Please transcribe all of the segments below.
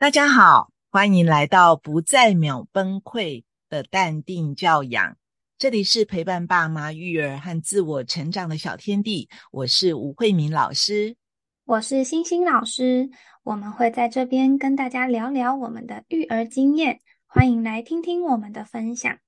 大家好，欢迎来到不再秒崩溃的淡定教养。这里是陪伴爸妈育儿和自我成长的小天地。我是吴慧敏老师，我是星星老师。我们会在这边跟大家聊聊我们的育儿经验，欢迎来听听我们的分享。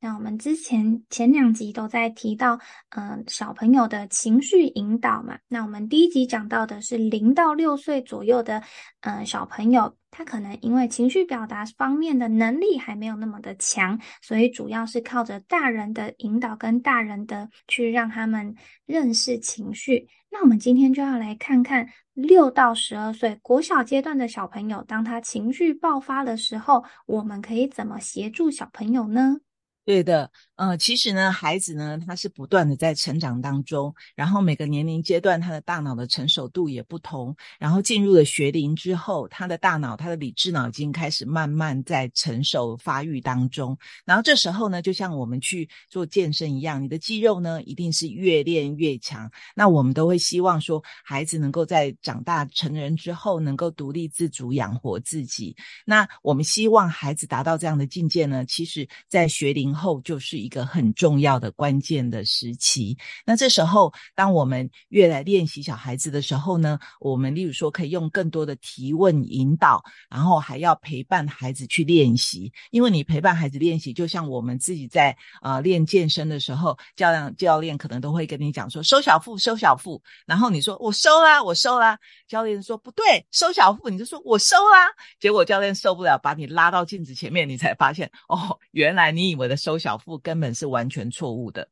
那我们之前前两集都在提到，嗯，小朋友的情绪引导嘛。那我们第一集讲到的是零到六岁左右的，嗯，小朋友，他可能因为情绪表达方面的能力还没有那么的强，所以主要是靠着大人的引导跟大人的去让他们认识情绪。那我们今天就要来看看六到十二岁国小阶段的小朋友，当他情绪爆发的时候，我们可以怎么协助小朋友呢？对的，呃，其实呢，孩子呢，他是不断的在成长当中，然后每个年龄阶段他的大脑的成熟度也不同，然后进入了学龄之后，他的大脑，他的理智脑已经开始慢慢在成熟发育当中，然后这时候呢，就像我们去做健身一样，你的肌肉呢，一定是越练越强。那我们都会希望说，孩子能够在长大成人之后，能够独立自主养活自己。那我们希望孩子达到这样的境界呢，其实在学龄。后就是一个很重要的关键的时期。那这时候，当我们越来练习小孩子的时候呢，我们例如说可以用更多的提问引导，然后还要陪伴孩子去练习。因为你陪伴孩子练习，就像我们自己在呃练健身的时候，教练教练可能都会跟你讲说收小腹，收小腹。然后你说我收啦，我收啦。教练说不对，收小腹，你就说我收啦。结果教练受不了，把你拉到镜子前面，你才发现哦，原来你以为的。收小腹跟根本是完全错误的，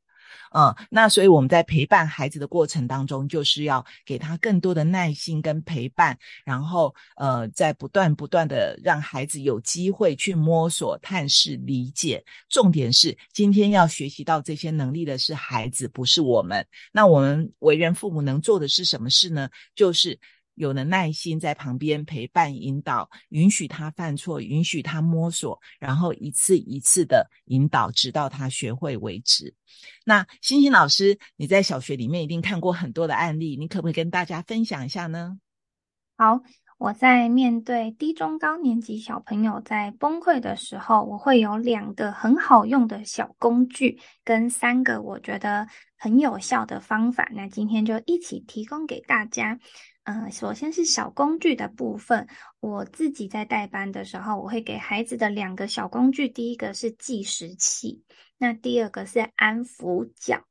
嗯，那所以我们在陪伴孩子的过程当中，就是要给他更多的耐心跟陪伴，然后呃，在不断不断的让孩子有机会去摸索、探视、理解。重点是今天要学习到这些能力的是孩子，不是我们。那我们为人父母能做的是什么事呢？就是。有了耐心在旁边陪伴引导，允许他犯错，允许他摸索，然后一次一次的引导，直到他学会为止。那星星老师，你在小学里面一定看过很多的案例，你可不可以跟大家分享一下呢？好，我在面对低中高年级小朋友在崩溃的时候，我会有两个很好用的小工具，跟三个我觉得很有效的方法。那今天就一起提供给大家。嗯，首先是小工具的部分。我自己在带班的时候，我会给孩子的两个小工具，第一个是计时器，那第二个是安抚角。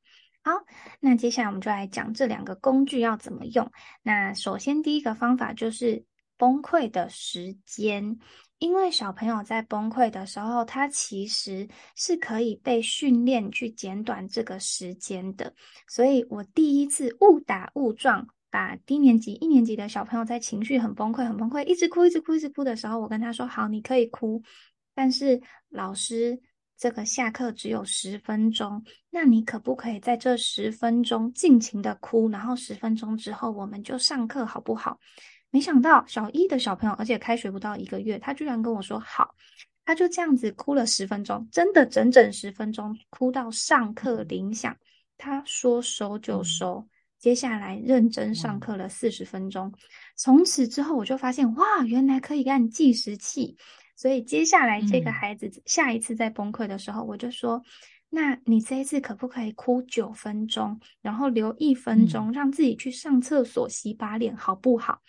好，那接下来我们就来讲这两个工具要怎么用。那首先第一个方法就是崩溃的时间，因为小朋友在崩溃的时候，他其实是可以被训练去减短这个时间的。所以我第一次误打误撞。把低年级一年级的小朋友在情绪很崩溃、很崩溃，一直哭、一直哭、一直哭的时候，我跟他说：“好，你可以哭，但是老师这个下课只有十分钟，那你可不可以在这十分钟尽情的哭？然后十分钟之后我们就上课，好不好？”没想到小一的小朋友，而且开学不到一个月，他居然跟我说：“好。”他就这样子哭了十分钟，真的整整十分钟，哭到上课铃响，他说收就收。接下来认真上课了四十分钟，从此之后我就发现，哇，原来可以按计时器。所以接下来这个孩子下一次在崩溃的时候，我就说，那你这一次可不可以哭九分钟，然后留一分钟让自己去上厕所洗把脸，好不好？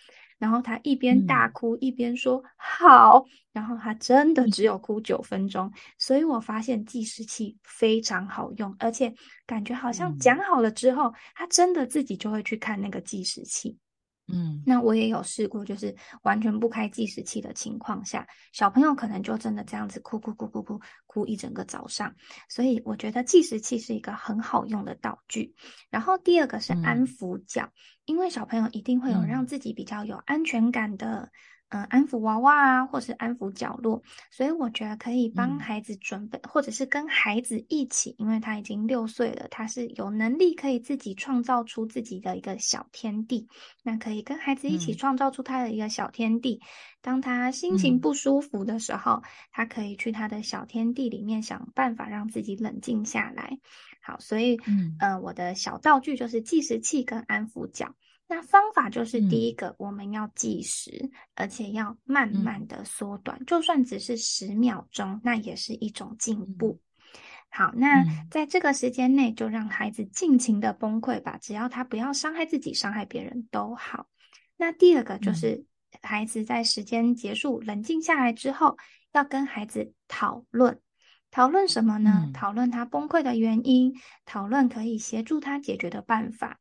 然后他一边大哭一边说好，然后他真的只有哭九分钟，所以我发现计时器非常好用，而且感觉好像讲好了之后，他真的自己就会去看那个计时器。嗯，那我也有试过，就是完全不开计时器的情况下，小朋友可能就真的这样子哭哭哭哭哭哭一整个早上。所以我觉得计时器是一个很好用的道具。然后第二个是安抚角，因为小朋友一定会有让自己比较有安全感的。嗯，安抚娃娃啊，或是安抚角落，所以我觉得可以帮孩子准备，或者是跟孩子一起，因为他已经六岁了，他是有能力可以自己创造出自己的一个小天地。那可以跟孩子一起创造出他的一个小天地。当他心情不舒服的时候，他可以去他的小天地里面想办法让自己冷静下来。好，所以嗯，呃，我的小道具就是计时器跟安抚角。那方法就是第一个，我们要计时，而且要慢慢的缩短，就算只是十秒钟，那也是一种进步。好，那在这个时间内，就让孩子尽情的崩溃吧，只要他不要伤害自己、伤害别人都好。那第二个就是，孩子在时间结束、冷静下来之后，要跟孩子讨论，讨论什么呢？讨论他崩溃的原因，讨论可以协助他解决的办法。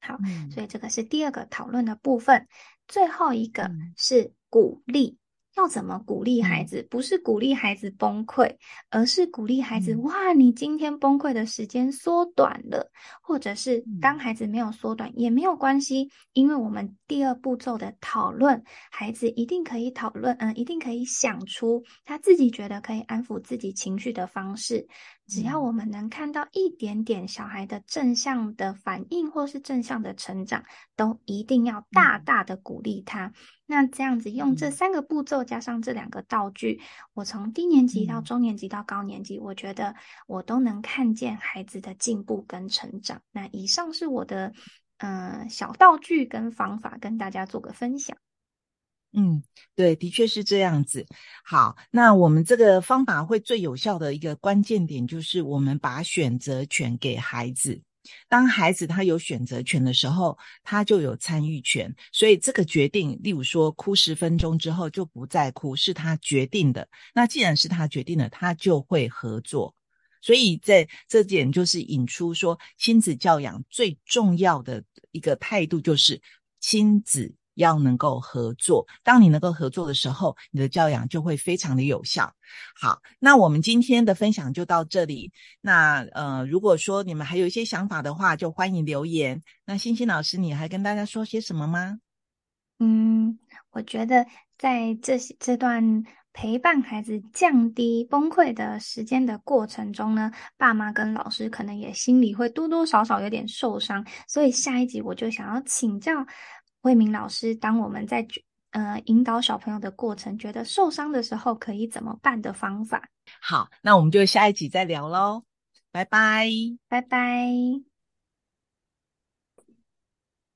好，所以这个是第二个讨论的部分。最后一个是鼓励。要怎么鼓励孩子？不是鼓励孩子崩溃，而是鼓励孩子。哇，你今天崩溃的时间缩短了，或者是当孩子没有缩短也没有关系，因为我们第二步骤的讨论，孩子一定可以讨论，嗯，一定可以想出他自己觉得可以安抚自己情绪的方式。只要我们能看到一点点小孩的正向的反应，或是正向的成长，都一定要大大的鼓励他。那这样子用这三个步骤加上这两个道具，我从低年级到中年级到高年级，我觉得我都能看见孩子的进步跟成长。那以上是我的嗯小道具跟方法，跟大家做个分享。嗯，对，的确是这样子。好，那我们这个方法会最有效的一个关键点，就是我们把选择权给孩子。当孩子他有选择权的时候，他就有参与权。所以这个决定，例如说哭十分钟之后就不再哭，是他决定的。那既然是他决定的，他就会合作。所以在这点就是引出说，亲子教养最重要的一个态度就是亲子。要能够合作，当你能够合作的时候，你的教养就会非常的有效。好，那我们今天的分享就到这里。那呃，如果说你们还有一些想法的话，就欢迎留言。那欣欣老师，你还跟大家说些什么吗？嗯，我觉得在这这段陪伴孩子降低崩溃的时间的过程中呢，爸妈跟老师可能也心里会多多少少有点受伤。所以下一集我就想要请教。慧明老师，当我们在呃引导小朋友的过程觉得受伤的时候，可以怎么办的方法？好，那我们就下一集再聊喽，拜拜，拜拜。